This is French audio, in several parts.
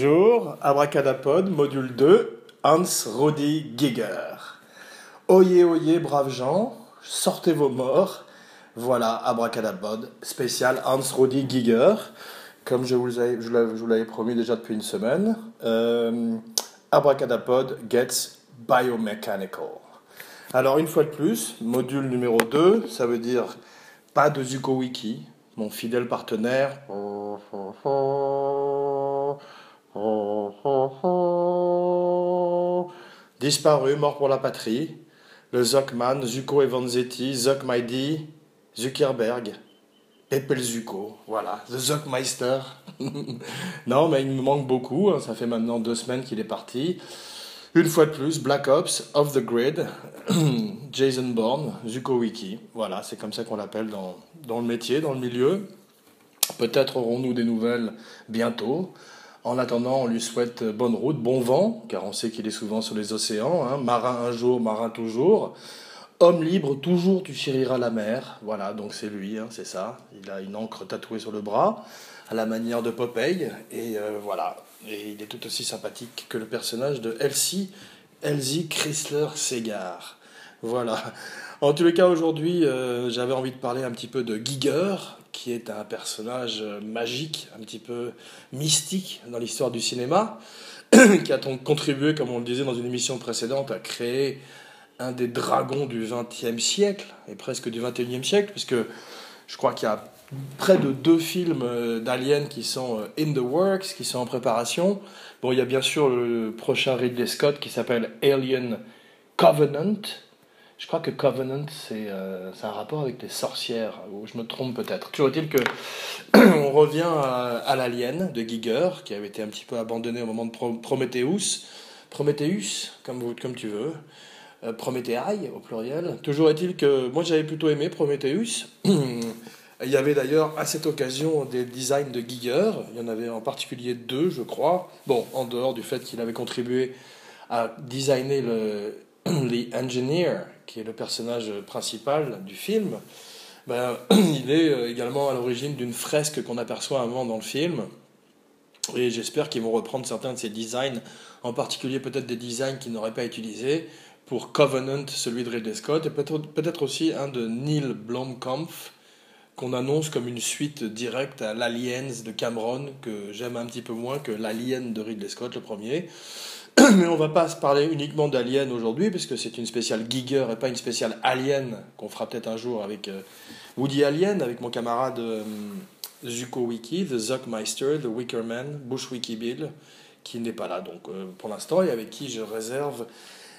Bonjour, Abracadapod, module 2, Hans Rodi Giger. Oyez, oyez, braves gens, sortez vos morts. Voilà, Abracadapod, spécial Hans Rodi Giger, comme je vous, l'avais promis déjà depuis une semaine. Euh, Abracadapod gets biomechanical. Alors, une fois de plus, module numéro 2, ça veut dire pas de Zuko Wiki, mon fidèle partenaire. Disparu, mort pour la patrie. Le Zuckman, Zuko Evanzetti, Zuck Mighty, Zuckerberg, Pepel Zuko, voilà, The Zuckmeister. non, mais il me manque beaucoup, hein. ça fait maintenant deux semaines qu'il est parti. Une fois de plus, Black Ops, Off the Grid, Jason Bourne, Zuko Wiki. Voilà, c'est comme ça qu'on l'appelle dans, dans le métier, dans le milieu. Peut-être aurons-nous des nouvelles bientôt. En attendant, on lui souhaite bonne route, bon vent, car on sait qu'il est souvent sur les océans. Hein. Marin un jour, marin toujours. Homme libre, toujours tu chériras la mer. Voilà, donc c'est lui, hein, c'est ça. Il a une encre tatouée sur le bras, à la manière de Popeye. Et euh, voilà, et il est tout aussi sympathique que le personnage de Elsie, Elsie Chrysler Segar. Voilà. En tous les cas, aujourd'hui, euh, j'avais envie de parler un petit peu de Giger, qui est un personnage magique, un petit peu mystique dans l'histoire du cinéma, qui a contribué, comme on le disait dans une émission précédente, à créer un des dragons du XXe siècle, et presque du XXIe siècle, puisque je crois qu'il y a près de deux films euh, d'Alien qui sont euh, in the works, qui sont en préparation. Bon, il y a bien sûr le prochain Ridley Scott qui s'appelle Alien Covenant. Je crois que Covenant, c'est euh, un rapport avec les sorcières, ou je me trompe peut-être. Toujours est-il que on revient à, l'Alien de Giger, qui avait été un petit peu abandonné au moment de Prometheus. Prometheus, comme, comme tu veux. Prometheus au pluriel. Toujours est-il que moi j'avais plutôt aimé Prometheus. Il y avait d'ailleurs à cette occasion des designs de Giger. Il y en avait en particulier deux, je crois. Bon, en dehors du fait qu'il avait contribué à designer le The Engineer, qui est le personnage principal du film, ben, il est euh, également à l'origine d'une fresque qu'on aperçoit un moment dans le film. Et j'espère qu'ils vont reprendre certains de ces designs, en particulier peut-être des designs qu'ils n'auraient pas utilisés pour Covenant, celui de Ridley Scott, et peut-être aussi un de Neil Blomkampf, qu'on annonce comme une suite directe à l'Aliens de Cameron, que j'aime un petit peu moins que l'Alien de Ridley Scott, le premier. Mais on va pas se parler uniquement d'Alien aujourd'hui, puisque c'est une spéciale Giger et pas une spéciale Alien, qu'on fera peut-être un jour avec euh, Woody Alien, avec mon camarade euh, Zuko Wiki, The Zuckmeister, The Wickerman, Bush Wiki Bill, qui n'est pas là donc euh, pour l'instant, et avec qui je réserve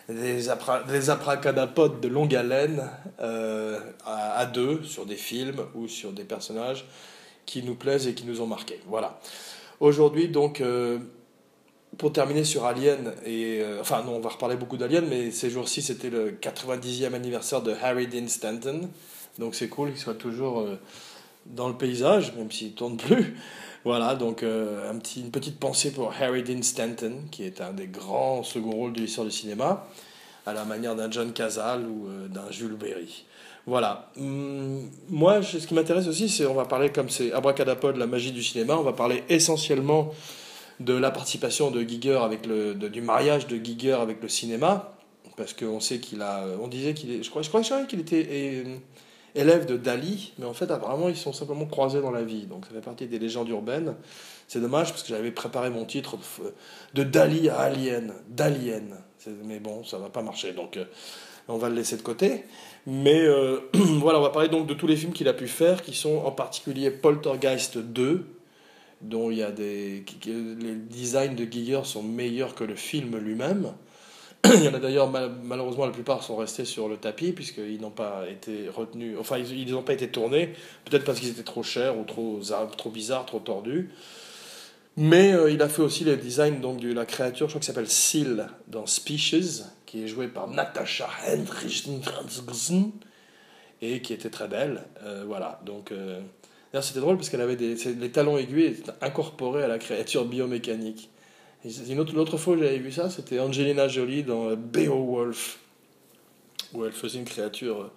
des, apra abracadapodes de longue haleine euh, à, deux sur des films ou sur des personnages qui nous plaisent et qui nous ont marqués. Voilà. Aujourd'hui, donc, euh, pour terminer sur Alien, et, euh, enfin, non, on va reparler beaucoup d'Alien, mais ces jours-ci, c'était le 90e anniversaire de Harry Dean Stanton. Donc, c'est cool qu'il soit toujours dans le paysage, même s'il ne tourne plus. Voilà, donc euh, un petit, une petite pensée pour Harry Dean Stanton, qui est un des grands second rôles de l'histoire du cinéma, à la manière d'un John Cazale ou euh, d'un Jules Berry. Voilà. Hum, moi, ce qui m'intéresse aussi, c'est on va parler, comme c'est Abracadapod, la magie du cinéma, on va parler essentiellement de la participation de Giger avec le, du mariage de Giger avec le cinéma, parce qu'on sait qu'il a, on disait qu'il est, je crois, je crois qu'il était élève de Dali, mais en fait, apparemment, ils sont simplement croisés dans la vie. Donc, ça fait partie des légendes urbaines. C'est dommage parce que j'avais préparé mon titre de Dali à Alien. D'Alien. Mais bon, ça va pas marcher. Donc, euh, on va le laisser de côté. Mais euh, voilà, on va parler donc de tous les films qu'il a pu faire, qui sont en particulier Poltergeist 2, dont il y a des. Les designs de Giger sont meilleurs que le film lui-même. Il y en a d'ailleurs, malheureusement, la plupart sont restés sur le tapis, puisqu'ils n'ont pas été retenus, enfin, ils n'ont pas été tournés, peut-être parce qu'ils étaient trop chers ou trop, trop bizarres, trop tordus. Mais euh, il a fait aussi les designs donc, de la créature, je crois que s'appelle Seal dans Species, qui est jouée par Natasha Hendrickson, et qui était très belle. Euh, voilà, donc. Euh, d'ailleurs, c'était drôle parce qu'elle avait des, les talons aiguilles incorporés à la créature biomécanique. Une autre, l'autre fois que j'avais vu ça, c'était Angelina Jolie dans Beowulf, où elle faisait une créature euh,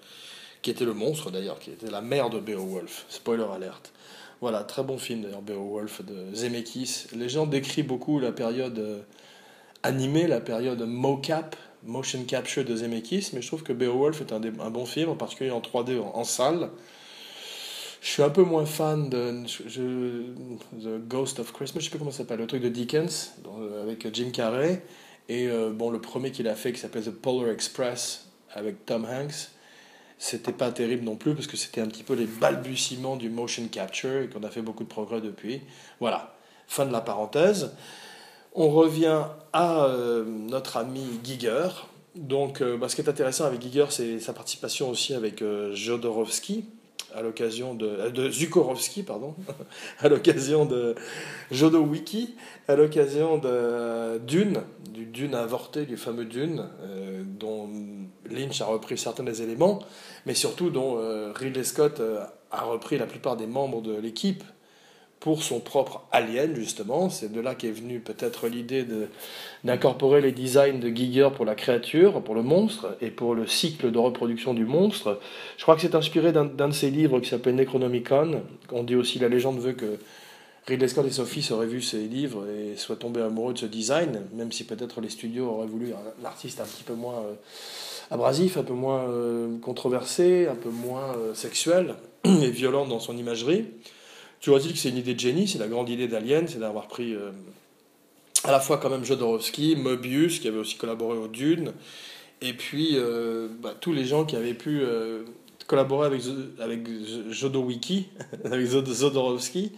qui était le monstre d'ailleurs, qui était la mère de Beowulf. Spoiler alerte. Voilà, très bon film d'ailleurs, Beowulf de Zemeckis. Les gens décrivent beaucoup la période euh, animée, la période mocap, motion capture de Zemeckis, mais je trouve que Beowulf est un bon film, en particulier en 3D en, salle. Je suis un peu moins fan de The Ghost of Christmas, je sais pas comment ça s'appelle, le truc de Dickens euh, avec Jim Carrey. Et euh, bon, le premier qu'il a fait qui s'appelle The Polar Express avec Tom Hanks, c'était pas terrible non plus parce que c'était un petit peu les balbutiements du motion capture et qu'on a fait beaucoup de progrès depuis. Voilà, fin de la parenthèse. On revient à euh, notre ami Giger. Donc, bah, ce qui est intéressant avec Giger, c'est sa participation aussi avec Jodorowsky, à l'occasion de, de Zukorowski, pardon, à l'occasion de Jodowiki, à l'occasion de Dune, du Dune avorté, du fameux Dune, dont Lynch a repris certains des éléments, mais surtout dont euh, Ridley Scott euh, a repris la plupart des membres de l'équipe pour son propre Alien, justement. C'est de là qu'est venue peut-être l'idée d'incorporer les designs de Giger pour la créature, pour le monstre, et pour le cycle de reproduction du monstre. Je crois que c'est inspiré d'un de ses livres qui s'appelle Necronomicon. On dit aussi la légende veut que Ridley Scott et Sophie auraient vu ces livres et soient tombés amoureux de ce design, même si peut-être les studios auraient voulu un artiste un petit peu moins... Euh, abrasif, un peu moins euh, controversé, un peu moins euh, sexuel et violent dans son imagerie. Dit que c'est une idée de génie, c'est la grande idée d'Alien, c'est d'avoir pris euh, à la fois quand même Jodorowsky, Mobius, qui avait aussi collaboré au Dune, et puis bah, tous les gens qui avaient pu collaborer avec, avec Jodowiki, avec Jodorowsky,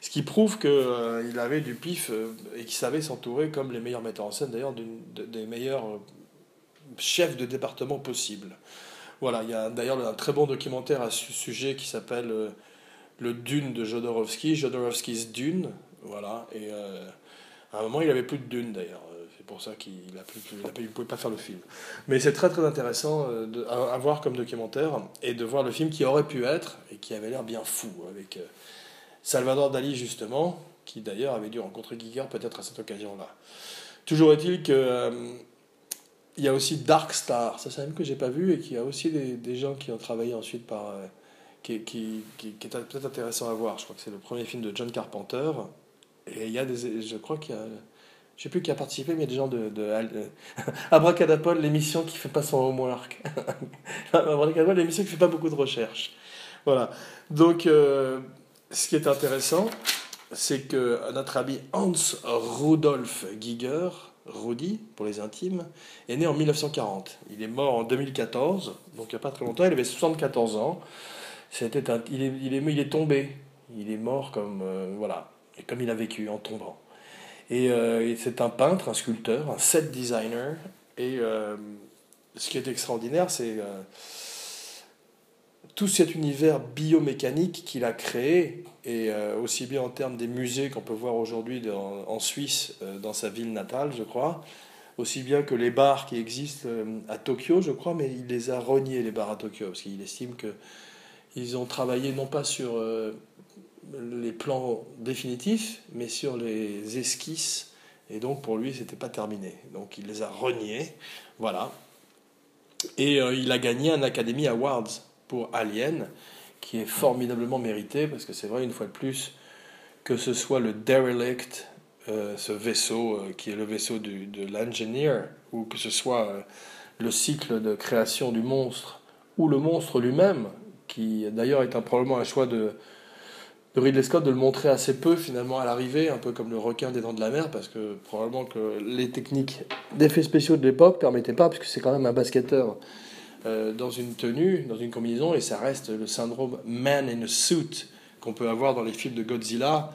ce qui prouve qu'il avait du pif et qu'il savait s'entourer comme les meilleurs metteurs en scène, d'ailleurs, des meilleurs chef de département possible. Voilà, il y a d'ailleurs un très bon documentaire à ce sujet qui s'appelle euh, Le Dune de Jodorowsky, Jodorowsky's Dune. Voilà, et euh, à un moment, il avait plus de Dune d'ailleurs. Euh, c'est pour ça qu'il ne pouvait pas faire le film. Mais c'est très très intéressant de, à, voir comme documentaire et de voir le film qui aurait pu être et qui avait l'air bien fou avec Salvador Dali justement, qui d'ailleurs avait dû rencontrer Giger peut-être à cette occasion-là. Toujours est-il que il y a aussi Dark Star, ça c'est un film que j'ai pas vu et qui a aussi des, gens qui ont travaillé ensuite par. Euh, qui, qui, qui, est peut-être intéressant à voir. Je crois que c'est le premier film de John Carpenter. Et il y a des. Je crois qu'il y a. Je sais plus qui a participé, mais il y a des gens de. de, Abracadapod, l'émission qui fait pas son homework. Abracadapod, l'émission qui fait pas beaucoup de recherches. Voilà. Donc, euh, ce qui est intéressant, c'est que notre ami Hans Rudolf Giger Rudy, pour les intimes, est né en 1940. Il est mort en 2014, donc il n'y a pas très longtemps, il avait 74 ans. C'était un, il, est, il, est, il est tombé, il est mort comme, euh, voilà, et comme il a vécu en tombant. Et, euh, c'est un peintre, un sculpteur, un set designer. Et euh, ce qui est extraordinaire, c'est tout cet univers biomécanique qu'il a créé, et aussi bien en termes des musées qu'on peut voir aujourd'hui en Suisse, dans sa ville natale, je crois, aussi bien que les bars qui existent à Tokyo, je crois, mais il les a reniés, les bars à Tokyo, parce qu'il estime que ils ont travaillé non pas sur les plans définitifs, mais sur les esquisses, et donc pour lui, c'était pas terminé. Donc il les a reniés, voilà. Et il a gagné un Academy Awards pour Alien, qui est formidablement mérité, parce que c'est vrai, une fois de plus, que ce soit le Derelict, euh, ce vaisseau euh, qui est le vaisseau de l'Engineer, ou que ce soit euh, le cycle de création du monstre, ou le monstre lui-même, qui d'ailleurs est un, probablement un choix de, Ridley Scott de le montrer assez peu finalement à l'arrivée, un peu comme le requin des dents de la mer, parce que probablement que les techniques d'effets spéciaux de l'époque permettaient pas, puisque c'est quand même un basketteur euh, dans une tenue, dans une combinaison, et ça reste le syndrome man in a suit qu'on peut avoir dans les films de Godzilla,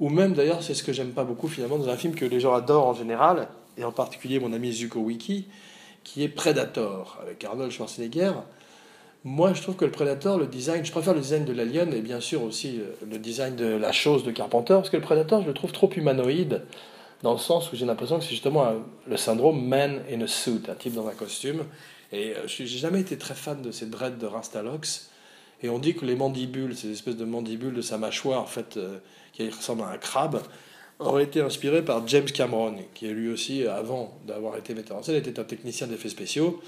ou même d'ailleurs, c'est ce que j'aime pas beaucoup finalement, dans un film que les gens adorent en général, et en particulier mon ami Zuko Wiki, qui est Predator, avec Arnold Schwarzenegger. Moi, je trouve que le Predator, le design, je préfère le design de l'Alien et bien sûr aussi euh, le design de la chose de Carpenter, parce que le Predator, je le trouve trop humanoïde, dans le sens où j'ai l'impression que c'est justement le syndrome man in a suit, un type dans un costume. Et euh, je n'ai jamais été très fan de ces dreads de Rastalox. Et on dit que les mandibules, ces espèces de mandibules de sa mâchoire, en fait, euh, qui ressemblent à un crabe, auraient été inspirées par James Cameron, qui lui aussi, avant d'avoir été metteur en scène, était un technicien d'effets spéciaux,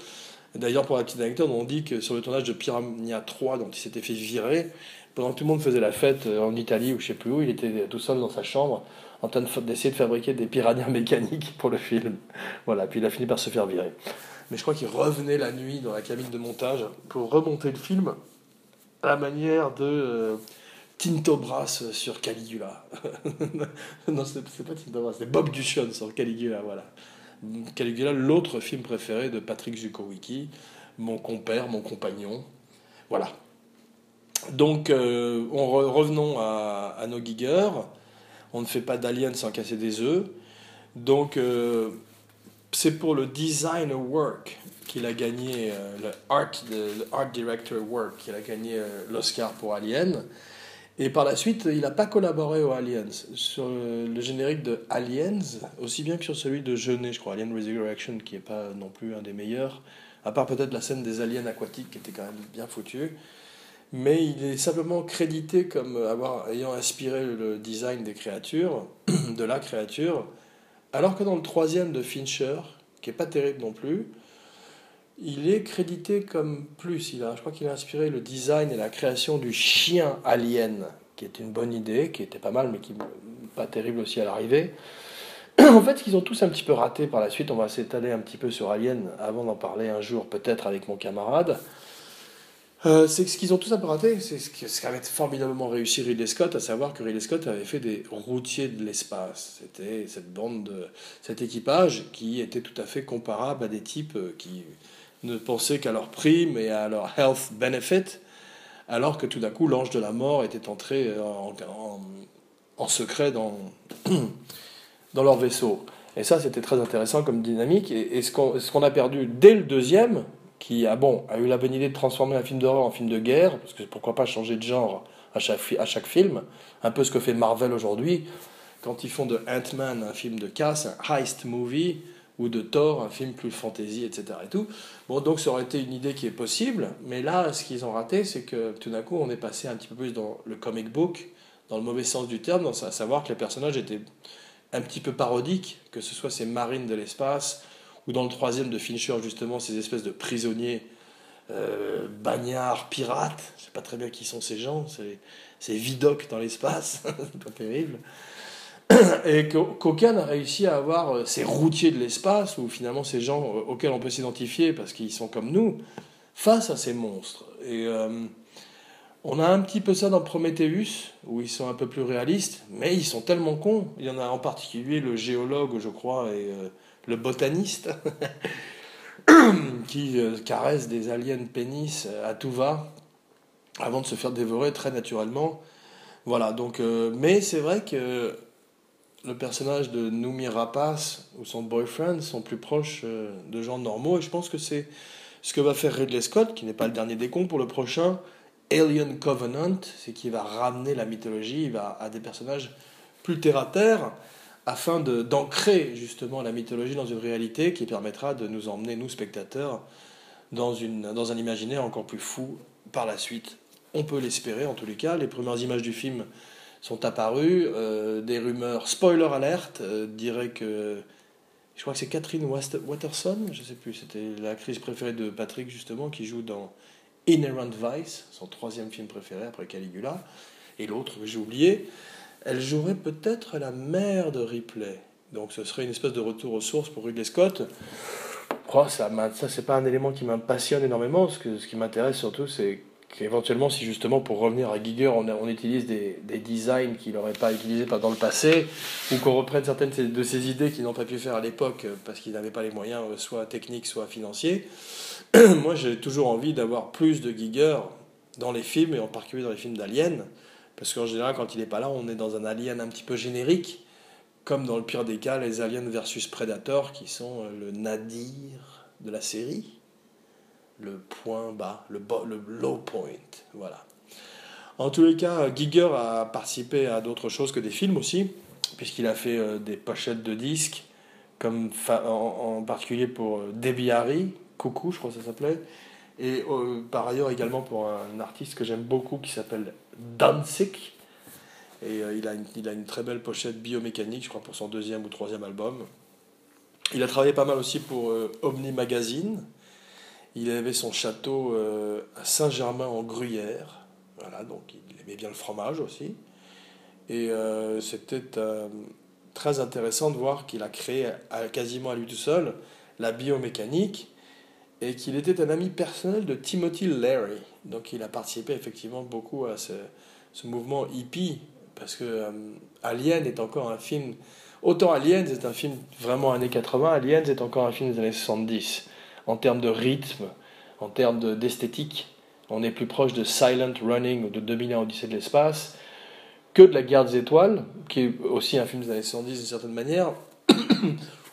D'ailleurs, pour la petite anecdote, on dit que sur le tournage de Piranha 3, dont il s'était fait virer, pendant que tout le monde faisait la fête euh, en Italie ou je sais plus où, il était tout seul dans sa chambre en train d'essayer de, fabriquer des piranhas mécaniques pour le film. Voilà, puis il a fini par se faire virer. Mais je crois qu'il revenait la nuit dans la cabine de montage pour remonter le film à la manière de euh, Tinto Brass sur Caligula. non, c'est pas Tinto Brass, c'est Bob Duchamp sur Caligula, voilà. Caligula, l'autre film préféré de Patrick Zukowicki, mon compère, mon compagnon. Voilà. Donc, euh, on revenons à, nos giggers. On ne fait pas d'Alien sans casser des œufs. Donc, euh, c'est pour le Design Work qu'il a gagné, euh, le, art, le Art Director Work, qu'il a gagné l'Oscar pour Alien. Et par la suite, il n'a pas collaboré aux Aliens. Sur le générique de Aliens, aussi bien que sur celui de Jeunet, je crois, Alien Resurrection, qui n'est pas non plus un des meilleurs, à part peut-être la scène des aliens aquatiques, qui était quand même bien foutue. Mais il est simplement crédité comme avoir, ayant inspiré le design des créatures, de la créature, alors que dans le troisième de Fincher, qui n'est pas terrible non plus, il est crédité comme plus. Il a, je crois qu'il a inspiré le design et la création du chien alien, qui est une bonne idée, qui était pas mal, mais qui pas terrible aussi à l'arrivée. en fait, ce qu'ils ont tous un petit peu raté par la suite, on va s'étaler un petit peu sur Alien avant d'en parler un jour peut-être avec mon camarade. Euh, c'est ce qu'ils ont tous un peu raté, c'est ce qui avait formidablement réussi Ridley Scott, à savoir que Ridley Scott avait fait des routiers de l'espace. C'était cette bande, de, cet équipage qui était tout à fait comparable à des types euh, qui ne pensaient qu'à leur prime et à leur health benefit, alors que tout d'un coup l'ange de la mort était entré en, secret dans, dans leur vaisseau. Et ça, c'était très intéressant comme dynamique. Et, ce qu'on a perdu dès le deuxième, qui a, bon, a eu la bonne idée de transformer un film d'horreur en film de guerre, parce que pourquoi pas changer de genre à chaque, à chaque film, un peu ce que fait Marvel aujourd'hui, quand ils font de Ant-Man un film de casse, un heist movie, ou de Thor, un film plus fantasy, etc. Et tout. Bon, donc ça aurait été une idée qui est possible, mais là, ce qu'ils ont raté, c'est que tout d'un coup, on est passé un petit peu plus dans le comic book, dans le mauvais sens du terme, à savoir que les personnages étaient un petit peu parodiques, que ce soit ces marines de l'espace, ou dans le troisième de Fincher, justement, ces espèces de prisonniers euh, bagnards, pirates. Je sais pas très bien qui sont ces gens, c'est Vidocq dans l'espace, c'est pas terrible. et qu'aucun a réussi à avoir euh, ces routiers de l'espace, ou finalement ces gens euh, auxquels on peut s'identifier parce qu'ils sont comme nous, face à ces monstres. Et euh, on a un petit peu ça dans Prometheus, où ils sont un peu plus réalistes, mais ils sont tellement cons. Il y en a en particulier le géologue, je crois, et le botaniste, qui caressent des aliens pénis à tout va, avant de se faire dévorer très naturellement. Voilà, donc, mais c'est vrai que le personnage de Noomi Rapace ou son boyfriend sont plus proches euh, de gens normaux. Et je pense que c'est ce que va faire Ridley Scott, qui n'est pas le dernier des cons pour le prochain, Alien Covenant, c'est qu'il va ramener la mythologie à des personnages plus terre à terre, afin d'ancrer justement la mythologie dans une réalité qui permettra de nous emmener, nous spectateurs, dans, une, dans un imaginaire encore plus fou par la suite. On peut l'espérer en tous les cas. Les premières images du film sont apparus. Euh, des rumeurs, spoiler alerte, euh, dirait que. Je crois que c'est Catherine Watterson, je sais plus, c'était l'actrice préférée de Patrick justement, qui joue dans Inherent Vice, son troisième film préféré après Caligula, et l'autre que j'ai oublié. Elle jouerait peut-être la mère de Ripley. Donc ce serait une espèce de retour aux sources pour Ridley Scott. Oh, ça, ça c'est pas un élément qui m'impressionne énormément. Ce, que, ce qui m'intéresse surtout, c'est éventuellement, si justement, pour revenir à Giger, on, on utilise des, des designs qu'il n'aurait pas utilisés dans le passé, ou qu'on reprenne certaines de ces idées qu'ils n'ont pas pu faire à l'époque euh, parce qu'ils n'avaient pas les moyens, euh, soit techniques, soit financiers, moi j'ai toujours envie d'avoir plus de Giger dans les films, et en particulier dans les films d'Alien, parce qu'en général, quand il n'est pas là, on est dans un Alien un petit peu générique, comme dans le pire des cas, les Aliens versus Predator, qui sont euh, le nadir de la série le point bas, le, low point. Voilà. En tous les cas, Giger a participé à d'autres choses que des films aussi, puisqu'il a fait euh, des pochettes de disques, comme en, particulier pour euh, Debbie Harry, Coucou, je crois que ça s'appelait, et euh, par ailleurs également pour un artiste que j'aime beaucoup qui s'appelle Danzig. Et il, a une, il a une très belle pochette biomécanique, je crois, pour son deuxième ou troisième album. Il a travaillé pas mal aussi pour Omni Magazine, Il avait son château euh, à Saint-Germain-en-Gruyère. Voilà, donc il aimait bien le fromage aussi. Et euh, c'était euh, très intéressant de voir qu'il a créé quasiment à lui tout seul la biomécanique et qu'il était un ami personnel de Timothy Leary. Donc il a participé effectivement beaucoup à ce, mouvement hippie parce que Alien est encore un film. Autant Alien est un film vraiment années 80, Aliens est encore un film des années 70 en termes de rythme, en termes d'esthétique. on est plus proche de Silent Running ou de 2001 Odyssée de l'espace que de La Guerre des Étoiles, qui est aussi un film des années 70 d'une certaine manière,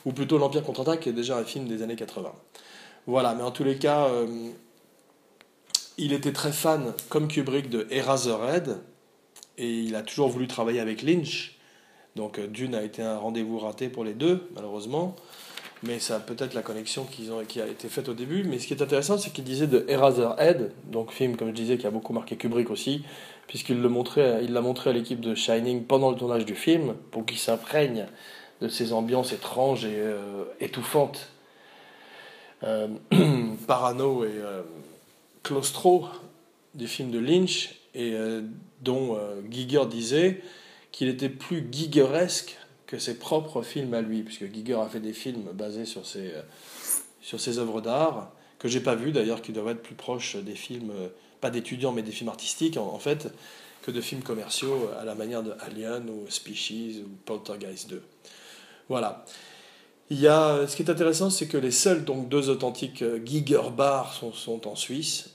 ou plutôt L'Empire contre-attaque, qui est déjà un film des années 80. Voilà, mais en tous les cas, euh, il était très fan, comme Kubrick, de Eraserhead, et il a toujours voulu travailler avec Lynch. Donc euh, Dune a été un rendez-vous raté pour les deux, malheureusement mais ça peut-être la connexion qu'ils ont, qui a été faite au début. Mais ce qui est intéressant, c'est qu'il disait de Eraserhead, donc film, comme je disais, qui a beaucoup marqué Kubrick aussi, puisqu'il l'a montré à l'équipe de Shining pendant le tournage du film, pour qu'ils s'imprègnent de ces ambiances étranges et euh, étouffantes, euh, parano et euh, claustro du film de Lynch, et dont Giger disait qu'il était plus Gigeresque que ses propres films à lui, puisque Giger a fait des films basés sur ses, euh, sur ses œuvres d'art, que j'ai pas vu d'ailleurs, qui doivent être plus proches des films, euh, pas d'étudiants, mais des films artistiques en, fait, que de films commerciaux euh, à la manière de Alien ou Species ou Poltergeist 2. Voilà. Il y a, ce qui est intéressant, c'est que les seuls donc, deux authentiques Giger bars sont, en Suisse.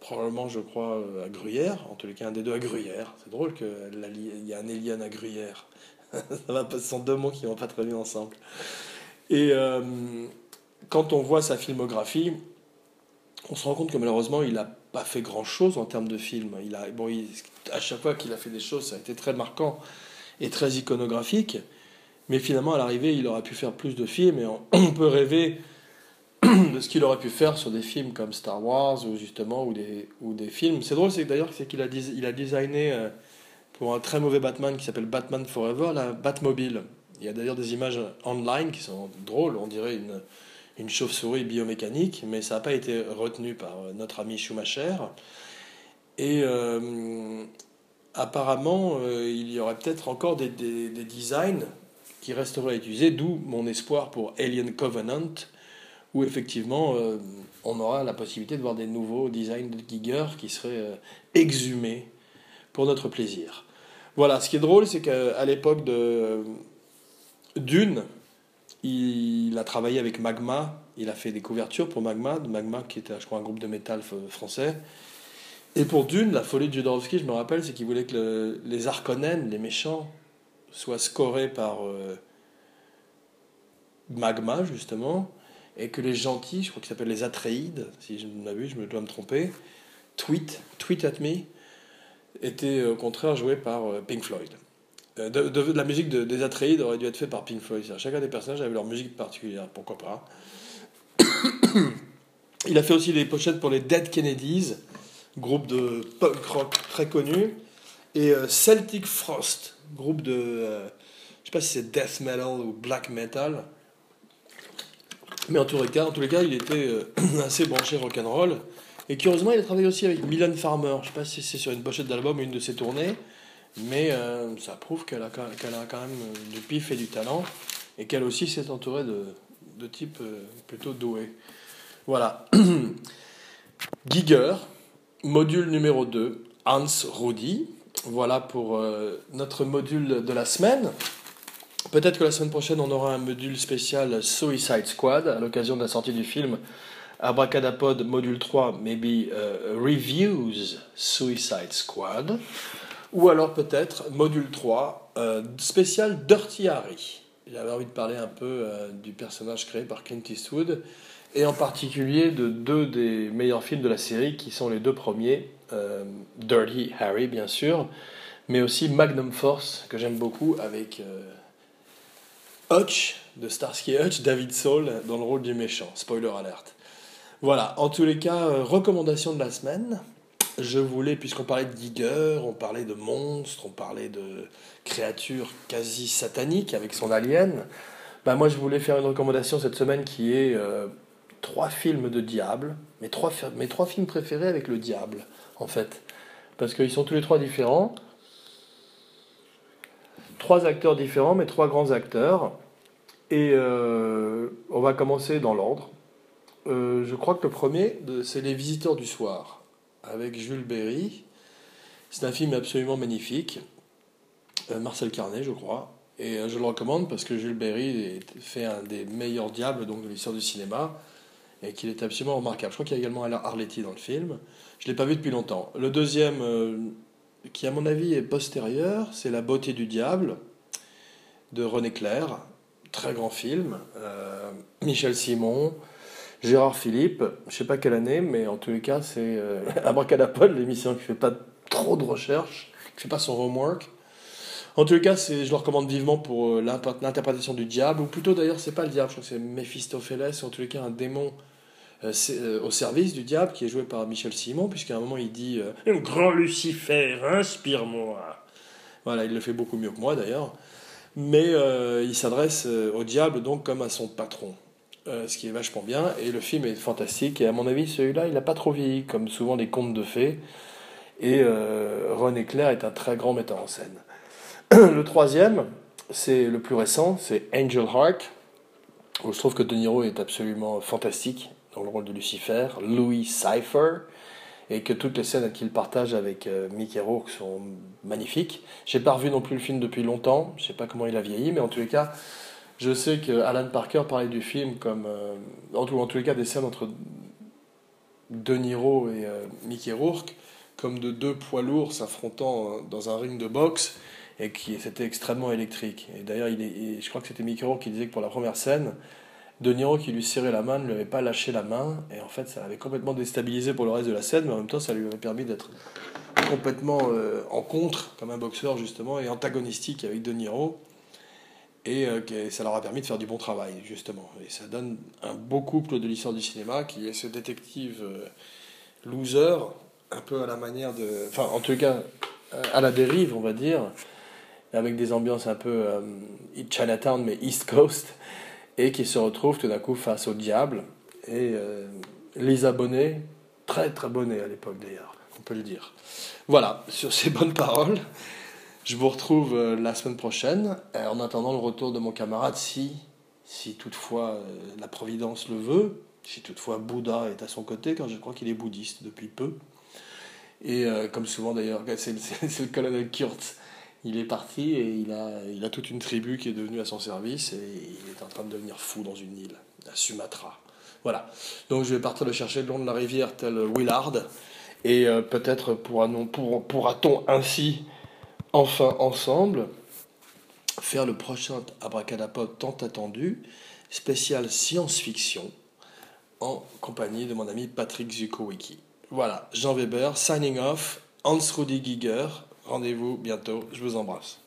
probablement, je crois, à Gruyère, en tous les cas, un des deux à Gruyère. C'est drôle qu'il y a un Alien à Gruyère. ce sont deux mots qui vont pas très bien ensemble. Et euh, quand on voit sa filmographie, on se rend compte que malheureusement, il n'a pas fait grand-chose en termes de films. Il a, bon, à chaque fois qu'il a fait des choses, ça a été très marquant et très iconographique. Mais finalement, à l'arrivée, il aurait pu faire plus de films et on, peut rêver de ce qu'il aurait pu faire sur des films comme Star Wars ou justement ou des, ou des films. C'est drôle, c'est d'ailleurs qu'il a, il a designé euh, pour un très mauvais Batman qui s'appelle Batman Forever, la Batmobile. Il y a d'ailleurs des images online qui sont drôles, on dirait une, une chauve-souris biomécanique, mais ça n'a pas été retenu par notre ami Schumacher. Et euh, apparemment, euh, il y aurait peut-être encore des, des, designs qui resteraient à utiliser, d'où mon espoir pour Alien Covenant, où effectivement euh, on aura la possibilité de voir des nouveaux designs de Giger qui seraient exhumés pour notre plaisir. Voilà, ce qui est drôle, c'est qu'à l'époque de Dune, il a travaillé avec Magma, il a fait des couvertures pour Magma, Magma qui était, je crois, un groupe de métal français. Et pour Dune, la folie de Jodorowsky, je me rappelle, c'est qu'il voulait que les Arconènes, les méchants, soient scorés par euh, Magma, justement, et que les gentils, je crois qu'ils s'appellent les Atreides, si je ne m'abuse, je dois me tromper, tweet, tweet at me, était au contraire joué par euh, Pink Floyd. Euh, de, la musique de, des Atreides aurait dû être faite par Pink Floyd. Chacun des personnages avait leur musique particulière, pourquoi pas. Il a fait aussi des pochettes pour les Dead Kennedys, groupe de punk rock très connu, et euh, Celtic Frost, groupe de, je sais pas si c'est death metal ou black metal, mais en tous les cas, en tous les cas, il était assez branché rock'n'roll. Et curieusement, il a travaillé aussi avec Milan Farmer. Je ne sais pas si c'est sur une pochette d'album ou une de ses tournées, mais euh, ça prouve qu'elle a, quand même euh, du pif et du talent, et qu'elle aussi s'est entourée de, de types euh, plutôt doués. Voilà. Giger, module numéro 2, Hans Rudi. Voilà pour notre module de la semaine. Peut-être que la semaine prochaine, on aura un module spécial Suicide Squad à l'occasion de la sortie du film Abracadapod module 3, maybe uh, Reviews Suicide Squad. Ou alors peut-être module 3, uh, spécial Dirty Harry. J'avais envie de parler un peu uh, du personnage créé par Clint Eastwood et en particulier de deux des meilleurs films de la série qui sont les deux premiers, Dirty Harry bien sûr, mais aussi Magnum Force que j'aime beaucoup avec Hutch de Starsky Hutch, David Soul dans le rôle du méchant. Spoiler alert. Voilà, en tous les cas, euh, recommandation de la semaine. Je voulais, puisqu'on parlait de Giger, on parlait de monstres, on parlait de créatures quasi sataniques avec son alien, bah moi je voulais faire une recommandation cette semaine qui est 3 trois films de diable, mes trois, mes trois films préférés avec le diable, en fait. Parce qu'ils sont tous les trois différents. Trois acteurs différents, mais trois grands acteurs. Et euh, on va commencer dans l'ordre. Euh, je crois que le premier, c'est Les Visiteurs du Soir, avec Jules Berry. C'est un film absolument magnifique. Euh, Marcel Carnet, je crois. Et je le recommande parce que Jules Berry fait un des meilleurs diables donc, de l'histoire du cinéma et qu'il est absolument remarquable. Je crois qu'il y a également dans le film. Je ne l'ai pas vu depuis longtemps. Le deuxième, qui à mon avis est postérieur, c'est La beauté du diable de René Clair, très grand film. Euh, Michel Simon, Gérard Philippe, je sais pas quelle année, mais en tous les cas, c'est euh, Abracadapod, l'émission qui fait pas trop de recherche, qui fait pas son homework. En tous les cas, je le recommande vivement pour euh, l'interprétation du diable, ou plutôt d'ailleurs, c'est pas le diable, je crois que c'est Mephistopheles, ou en tous les cas un démon euh, au service du diable, qui est joué par Michel Simon, puisqu'à un moment il dit Grand Lucifer, inspire-moi. Voilà, il le fait beaucoup mieux que moi d'ailleurs mais euh, il s'adresse euh, au diable donc comme à son patron. Euh, ce qui est vachement bien, et le film est fantastique, et à mon avis celui-là il n'a pas trop vieilli, comme souvent les contes de fées, et René Clair est un très grand metteur en scène. le troisième, c'est le plus récent, c'est Angel Heart, où je trouve que De Niro est absolument fantastique dans le rôle de Lucifer, Louis Cypher, et que toutes les scènes qu'il partage avec euh, Mickey Rourke sont magnifiques. J'ai pas revu non plus le film depuis longtemps, je sais pas comment il a vieilli, mais en tous les cas, je sais que Alan Parker parlait du film comme, euh, en, tout, tous les cas, des scènes entre De Niro et euh, Mickey Rourke comme de deux poids lourds s'affrontant dans un ring de boxe et qui c'était extrêmement électrique. Et d'ailleurs, il je crois que c'était Mickey Rourke qui disait que pour la première scène, de Niro qui lui serrait la main ne lui avait pas lâché la main, et en fait ça l'avait complètement déstabilisé pour le reste de la scène, mais en même temps ça lui avait permis d'être complètement euh, en contre, comme un boxeur justement, et antagonistique avec De Niro, et euh, ça leur a permis de faire du bon travail justement. Et ça donne un beau couple de l'histoire du cinéma qui est ce détective euh, loser, un peu à la manière de... Enfin en tout cas à la dérive on va dire, avec des ambiances un peu Chinatown mais East Coast et qui se retrouve tout d'un coup face au diable. Et euh, les abonnés, très très bonnets à l'époque d'ailleurs, on peut le dire. Voilà, sur ces bonnes paroles, je vous retrouve euh, la semaine prochaine, en attendant le retour de mon camarade, si, si toutefois euh, la Providence le veut, si toutefois Bouddha est à son côté, car je crois qu'il est bouddhiste depuis peu. Et comme souvent d'ailleurs, c'est le colonel Kurtz il est parti et il a, il a toute une tribu qui est devenue à son service et il est en train de devenir fou dans une île, à Sumatra. Voilà. Donc je vais partir le chercher le long de la rivière tel Willard et euh, peut-être pourra-t-on ainsi enfin ensemble faire le prochain abracadapod tant attendu, spécial science-fiction, en compagnie de mon ami Patrick Zukowicki. Voilà, Jean Weber, signing off, Hans Rudi Giger, Rendez-vous bientôt. Je vous embrasse.